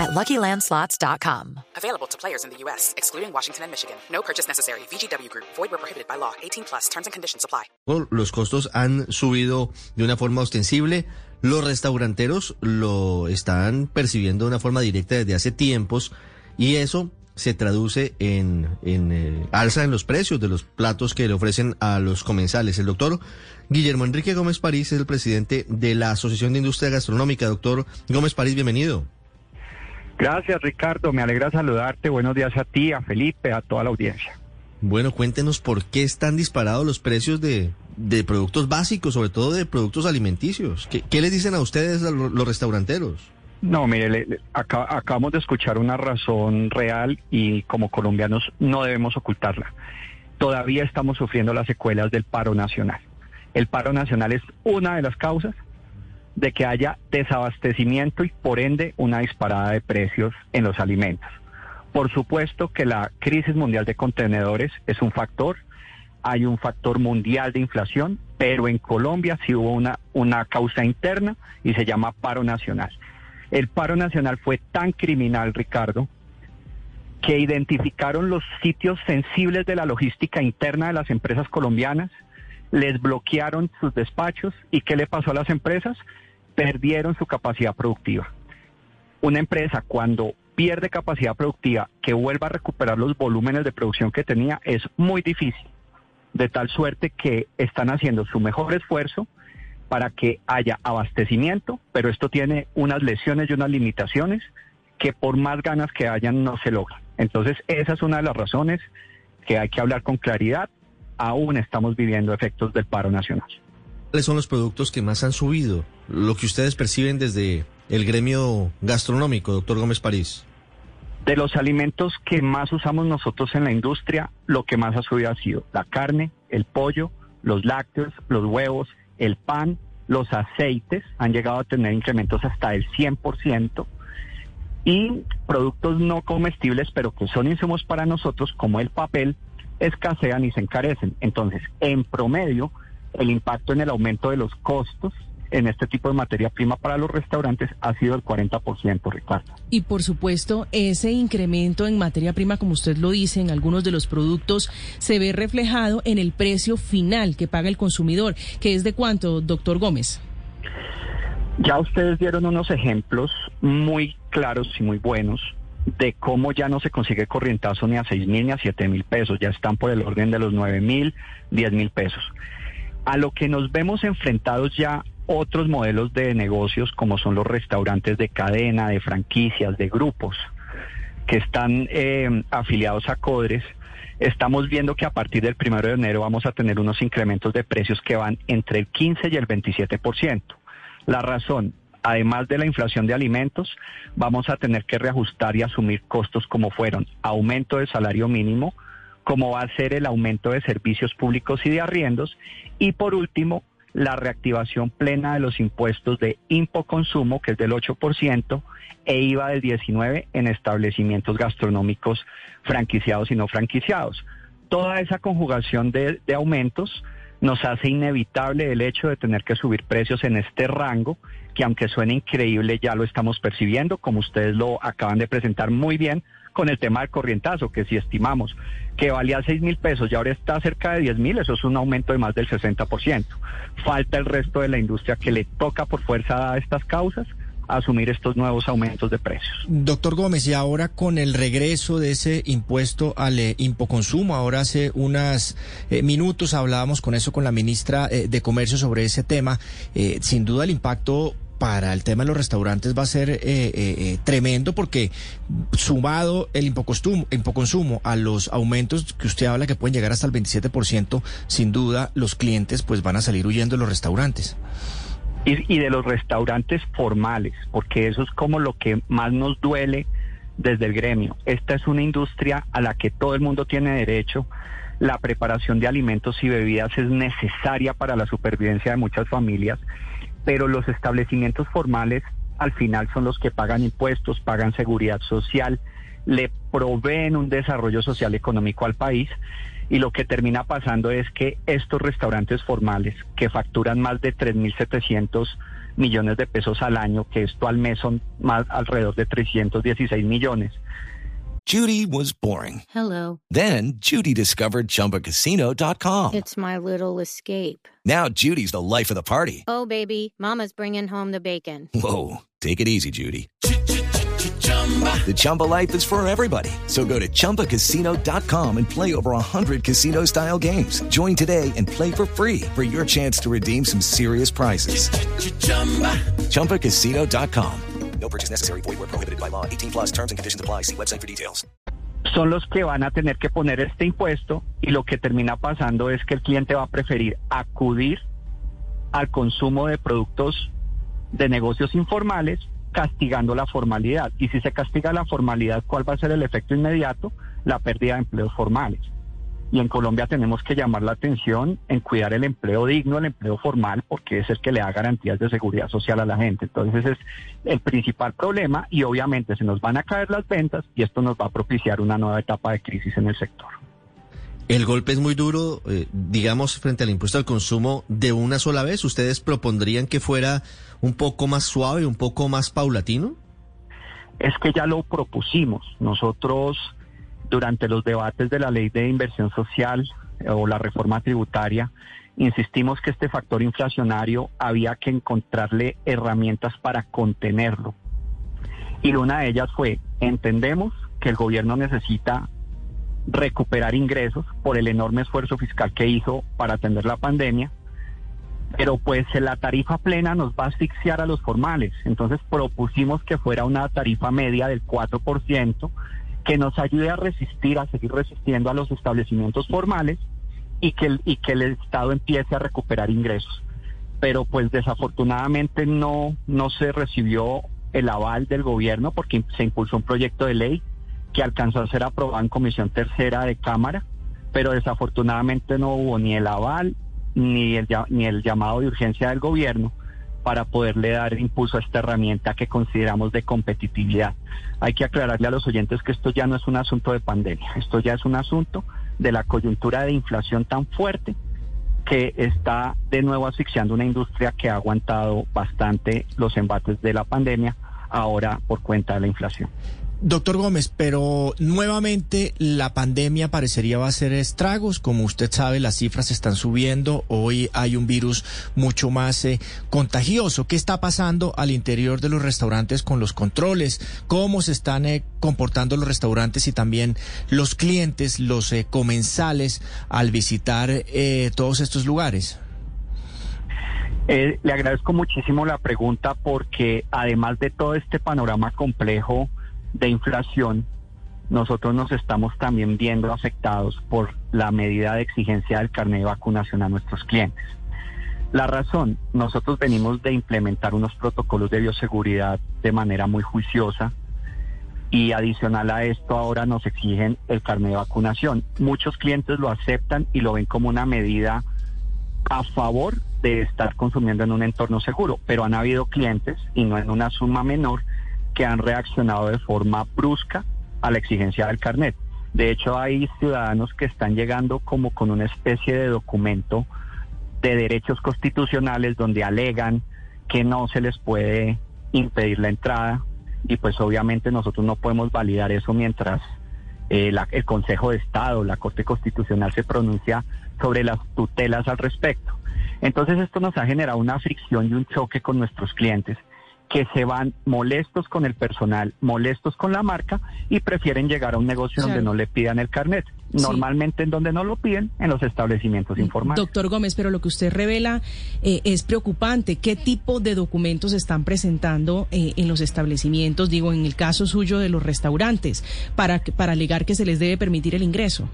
at LuckyLandSlots.com. Available to players in the U.S., excluding Washington and Michigan. No purchase necessary. VGW Group. Void where prohibited by law. 18 plus. Terms and conditions apply. Los costos han subido de una forma ostensible. Los restauranteros lo están percibiendo de una forma directa desde hace tiempos y eso se traduce en, en eh, alza en los precios de los platos que le ofrecen a los comensales. El doctor Guillermo Enrique Gómez París es el presidente de la Asociación de Industria Gastronómica. Doctor Gómez París, bienvenido. Gracias, Ricardo. Me alegra saludarte. Buenos días a ti, a Felipe, a toda la audiencia. Bueno, cuéntenos por qué están disparados los precios de, de productos básicos, sobre todo de productos alimenticios. ¿Qué, qué les dicen a ustedes los, los restauranteros? No, mire, le, le, acá, acabamos de escuchar una razón real y como colombianos no debemos ocultarla. Todavía estamos sufriendo las secuelas del paro nacional. El paro nacional es una de las causas de que haya desabastecimiento y por ende una disparada de precios en los alimentos. Por supuesto que la crisis mundial de contenedores es un factor, hay un factor mundial de inflación, pero en Colombia sí hubo una, una causa interna y se llama paro nacional. El paro nacional fue tan criminal, Ricardo, que identificaron los sitios sensibles de la logística interna de las empresas colombianas, les bloquearon sus despachos y ¿qué le pasó a las empresas? Perdieron su capacidad productiva. Una empresa cuando pierde capacidad productiva que vuelva a recuperar los volúmenes de producción que tenía es muy difícil, de tal suerte que están haciendo su mejor esfuerzo para que haya abastecimiento, pero esto tiene unas lesiones y unas limitaciones que por más ganas que hayan no se logran. Entonces, esa es una de las razones que hay que hablar con claridad. Aún estamos viviendo efectos del paro nacional. ¿Cuáles son los productos que más han subido? Lo que ustedes perciben desde el gremio gastronómico, doctor Gómez París. De los alimentos que más usamos nosotros en la industria, lo que más ha subido ha sido la carne, el pollo, los lácteos, los huevos, el pan, los aceites han llegado a tener incrementos hasta del 100% y productos no comestibles, pero que son insumos para nosotros, como el papel, escasean y se encarecen. Entonces, en promedio, el impacto en el aumento de los costos en este tipo de materia prima para los restaurantes ha sido el 40%, Ricardo. Y por supuesto, ese incremento en materia prima, como usted lo dice, en algunos de los productos, se ve reflejado en el precio final que paga el consumidor, que es de cuánto, doctor Gómez. Ya ustedes dieron unos ejemplos muy claros y muy buenos de cómo ya no se consigue corrientazo ni a seis mil ni a siete mil pesos, ya están por el orden de los nueve mil, diez mil pesos. A lo que nos vemos enfrentados ya otros modelos de negocios como son los restaurantes de cadena, de franquicias, de grupos que están eh, afiliados a Codres, estamos viendo que a partir del primero de enero vamos a tener unos incrementos de precios que van entre el 15 y el 27%. La razón, además de la inflación de alimentos, vamos a tener que reajustar y asumir costos como fueron aumento de salario mínimo, como va a ser el aumento de servicios públicos y de arriendos, y por último, la reactivación plena de los impuestos de impoconsumo, que es del 8%, e IVA del 19% en establecimientos gastronómicos franquiciados y no franquiciados. Toda esa conjugación de, de aumentos nos hace inevitable el hecho de tener que subir precios en este rango, que aunque suene increíble, ya lo estamos percibiendo, como ustedes lo acaban de presentar muy bien con el tema del corrientazo, que si estimamos que valía 6 mil pesos y ahora está cerca de 10 mil, eso es un aumento de más del 60%. Falta el resto de la industria que le toca por fuerza a estas causas asumir estos nuevos aumentos de precios. Doctor Gómez, y ahora con el regreso de ese impuesto al eh, impoconsumo, ahora hace unos eh, minutos hablábamos con eso con la ministra eh, de Comercio sobre ese tema, sin duda el impacto para el tema de los restaurantes va a ser eh, eh, tremendo porque sumado el impoconsumo, impoconsumo a los aumentos que usted habla que pueden llegar hasta el 27%, sin duda los clientes pues van a salir huyendo de los restaurantes. Y, y de los restaurantes formales, porque eso es como lo que más nos duele desde el gremio. Esta es una industria a la que todo el mundo tiene derecho la preparación de alimentos y bebidas es necesaria para la supervivencia de muchas familias, pero los establecimientos formales al final son los que pagan impuestos, pagan seguridad social, le proveen un desarrollo social económico al país y lo que termina pasando es que estos restaurantes formales que facturan más de 3.700 millones de pesos al año, que esto al mes son más alrededor de 316 millones. Judy was boring. Hello. Then Judy discovered chumbacasino.com. It's my little escape. Now Judy's the life of the party. Oh, baby, Mama's bringing home the bacon. Whoa, take it easy, Judy. The Chumba life is for everybody. So go to ChumbaCasino.com and play over 100 casino style games. Join today and play for free for your chance to redeem some serious prizes. ChumbaCasino.com. No purchase necessary. Void where prohibited by law. 18 plus terms and conditions apply. See website for details. Son los que van a tener que poner este impuesto y lo que termina pasando es que el cliente va a preferir acudir al consumo de productos de negocios informales castigando la formalidad. Y si se castiga la formalidad, ¿cuál va a ser el efecto inmediato? La pérdida de empleos formales. Y en Colombia tenemos que llamar la atención en cuidar el empleo digno, el empleo formal, porque es el que le da garantías de seguridad social a la gente. Entonces es el principal problema y obviamente se nos van a caer las ventas y esto nos va a propiciar una nueva etapa de crisis en el sector. El golpe es muy duro, eh, digamos, frente al impuesto al consumo de una sola vez. ¿Ustedes propondrían que fuera un poco más suave, un poco más paulatino? Es que ya lo propusimos. Nosotros, durante los debates de la ley de inversión social eh, o la reforma tributaria, insistimos que este factor inflacionario había que encontrarle herramientas para contenerlo. Y una de ellas fue, entendemos que el gobierno necesita recuperar ingresos por el enorme esfuerzo fiscal que hizo para atender la pandemia, pero pues la tarifa plena nos va a asfixiar a los formales. Entonces propusimos que fuera una tarifa media del 4% que nos ayude a resistir, a seguir resistiendo a los establecimientos formales y que el, y que el Estado empiece a recuperar ingresos. Pero pues desafortunadamente no, no se recibió el aval del gobierno porque se impulsó un proyecto de ley que alcanzó a ser aprobado en Comisión Tercera de Cámara, pero desafortunadamente no hubo ni el aval ni el, ni el llamado de urgencia del gobierno para poderle dar impulso a esta herramienta que consideramos de competitividad. Hay que aclararle a los oyentes que esto ya no es un asunto de pandemia, esto ya es un asunto de la coyuntura de inflación tan fuerte que está de nuevo asfixiando una industria que ha aguantado bastante los embates de la pandemia ahora por cuenta de la inflación. Doctor Gómez, pero nuevamente la pandemia parecería va a hacer estragos. Como usted sabe, las cifras están subiendo. Hoy hay un virus mucho más eh, contagioso. ¿Qué está pasando al interior de los restaurantes con los controles? ¿Cómo se están eh, comportando los restaurantes y también los clientes, los eh, comensales al visitar todos estos lugares? le agradezco muchísimo la pregunta porque además de todo este panorama complejo, de inflación, nosotros nos estamos también viendo afectados por la medida de exigencia del carnet de vacunación a nuestros clientes. La razón, nosotros venimos de implementar unos protocolos de bioseguridad de manera muy juiciosa y adicional a esto ahora nos exigen el carnet de vacunación. Muchos clientes lo aceptan y lo ven como una medida a favor de estar consumiendo en un entorno seguro, pero han habido clientes, y no en una suma menor, que han reaccionado de forma brusca a la exigencia del carnet. De hecho, hay ciudadanos que están llegando como con una especie de documento de derechos constitucionales donde alegan que no se les puede impedir la entrada y pues obviamente nosotros no podemos validar eso mientras eh, el Consejo de Estado, la Corte Constitucional se pronuncia sobre las tutelas al respecto. Entonces esto nos ha generado una fricción y un choque con nuestros clientes que se van molestos con el personal, molestos con la marca y prefieren llegar a un negocio donde no le pidan el carnet. Normalmente en donde no lo piden, en los establecimientos mm, informales. Doctor Gómez, pero lo que usted revela eh, es preocupante. ¿Qué tipo de documentos están presentando eh, en los establecimientos, digo, en el caso suyo de los restaurantes, para, para alegar que se les debe permitir el ingreso?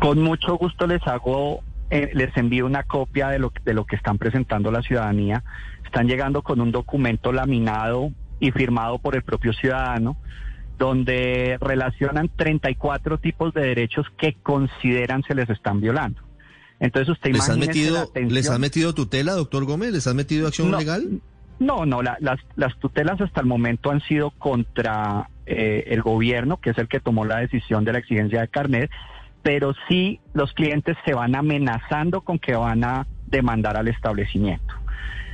Con mucho gusto les hago eh, les envío una copia de lo, de lo que están presentando la ciudadanía. Están llegando con un documento laminado y firmado por el propio ciudadano donde relacionan 34 tipos de derechos que consideran se les están violando. Entonces usted ¿Les han, metido, ¿Les han metido tutela, doctor Gómez? ¿Les han metido acción No, legal? No, no, la- las, las tutelas hasta el momento han sido contra eh, el gobierno, que es el que tomó la decisión de la exigencia de carnet, pero sí los clientes se van amenazando con que van a demandar al establecimiento.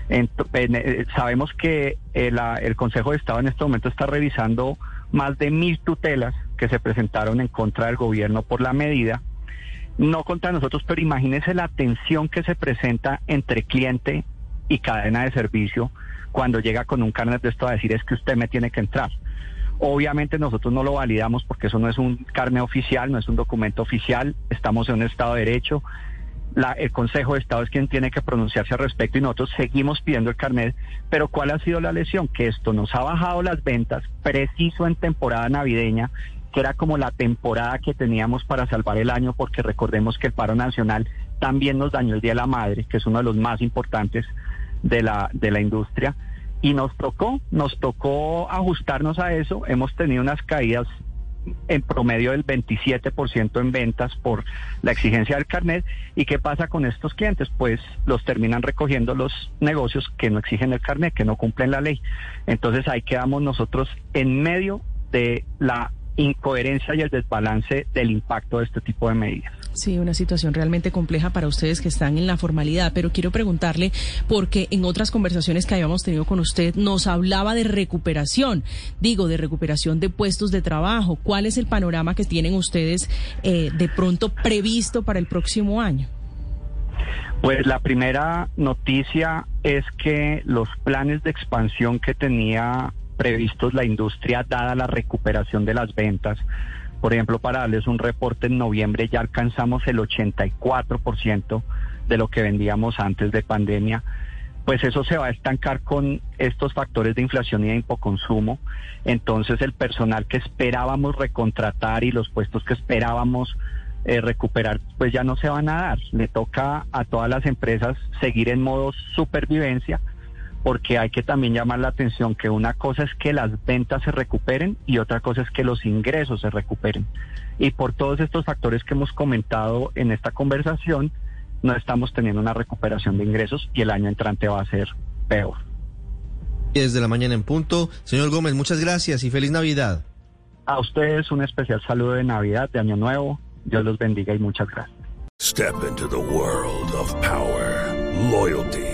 Ent- en- eh, sabemos que eh, la- el Consejo de Estado en este momento está revisando más de mil tutelas que se presentaron en contra del gobierno por la medida no contra nosotros, pero imagínese la tensión que se presenta entre cliente y cadena de servicio cuando llega con un carnet de esto a decir es que usted me tiene que entrar. Obviamente nosotros no lo validamos porque eso no es un carnet oficial, no es un documento oficial, estamos en un Estado de Derecho. La- el Consejo de Estado es quien tiene que pronunciarse al respecto y nosotros seguimos pidiendo el carnet. Pero ¿cuál ha sido la lesión? Que esto nos ha bajado las ventas preciso en temporada navideña, que era como la temporada que teníamos para salvar el año, porque recordemos que el paro nacional también nos dañó el Día de la Madre, que es uno de los más importantes de la, de la industria. Y nos tocó, nos tocó ajustarnos a eso. Hemos tenido unas caídas en promedio del 27% en ventas por la exigencia del carnet. ¿Y qué pasa con estos clientes? Pues los terminan recogiendo los negocios que no exigen el carnet, que no cumplen la ley. Entonces ahí quedamos nosotros en medio de la incoherencia y el desbalance del impacto de este tipo de medidas. Sí, una situación realmente compleja para ustedes que están en la formalidad, pero quiero preguntarle, porque en otras conversaciones que habíamos tenido con usted nos hablaba de recuperación, digo, de recuperación de puestos de trabajo. ¿Cuál es el panorama que tienen ustedes eh, de pronto previsto para el próximo año? Pues la primera noticia es que los planes de expansión que tenía previstos la industria, dada la recuperación de las ventas, por ejemplo, para darles un reporte, en noviembre ya alcanzamos el 84% de lo que vendíamos antes de pandemia. Pues eso se va a estancar con estos factores de inflación y de hipoconsumo. Entonces el personal que esperábamos recontratar y los puestos que esperábamos eh, recuperar, pues ya no se van a dar. Le toca a todas las empresas seguir en modo supervivencia porque hay que también llamar la atención que una cosa es que las ventas se recuperen y otra cosa es que los ingresos se recuperen. Y por todos estos factores que hemos comentado en esta conversación, no estamos teniendo una recuperación de ingresos y el año entrante va a ser peor. 10 de la mañana en punto. Señor Gómez, muchas gracias y feliz Navidad. A ustedes un especial saludo de Navidad, de Año Nuevo. Dios los bendiga y muchas gracias. Step into the world of power, loyalty,